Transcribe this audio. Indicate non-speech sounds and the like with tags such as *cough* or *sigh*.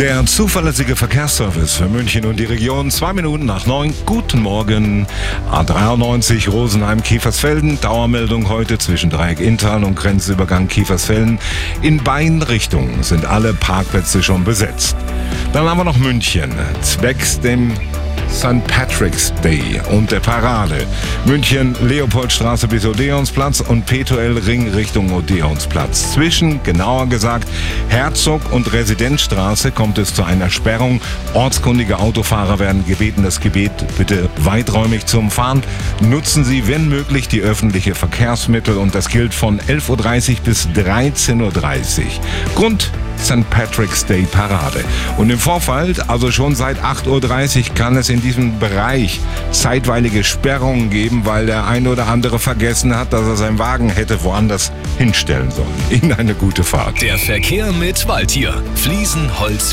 Der zuverlässige Verkehrsservice für München und die Region. Zwei Minuten nach neun. Guten Morgen. A93 Rosenheim Kiefersfelden. Dauermeldung heute zwischen Dreieck Inntal und Grenzübergang Kiefersfelden. In beiden Richtungen sind alle Parkplätze schon besetzt. Dann haben wir noch München. Zwecks dem St. Patrick's Day und der Parade. München, Leopoldstraße bis Odeonsplatz und Petuel Ring Richtung Odeonsplatz. Zwischen, genauer gesagt, Herzog und Residenzstraße kommt es zu einer Sperrung. Ortskundige Autofahrer werden gebeten, das Gebet bitte weiträumig zu umfahren. Nutzen Sie, wenn möglich, die öffentliche Verkehrsmittel und das gilt von 11.30 Uhr bis 13.30 Uhr. Grund St. Patrick's Day Parade. Und im Vorfeld, also schon seit 8.30 Uhr, kann es in diesem Bereich zeitweilige Sperrungen geben, weil der ein oder andere vergessen hat, dass er seinen Wagen hätte woanders hinstellen sollen. *laughs* Ihnen eine gute Fahrt. Der Verkehr mit Waldtier. Fliesen, Holz,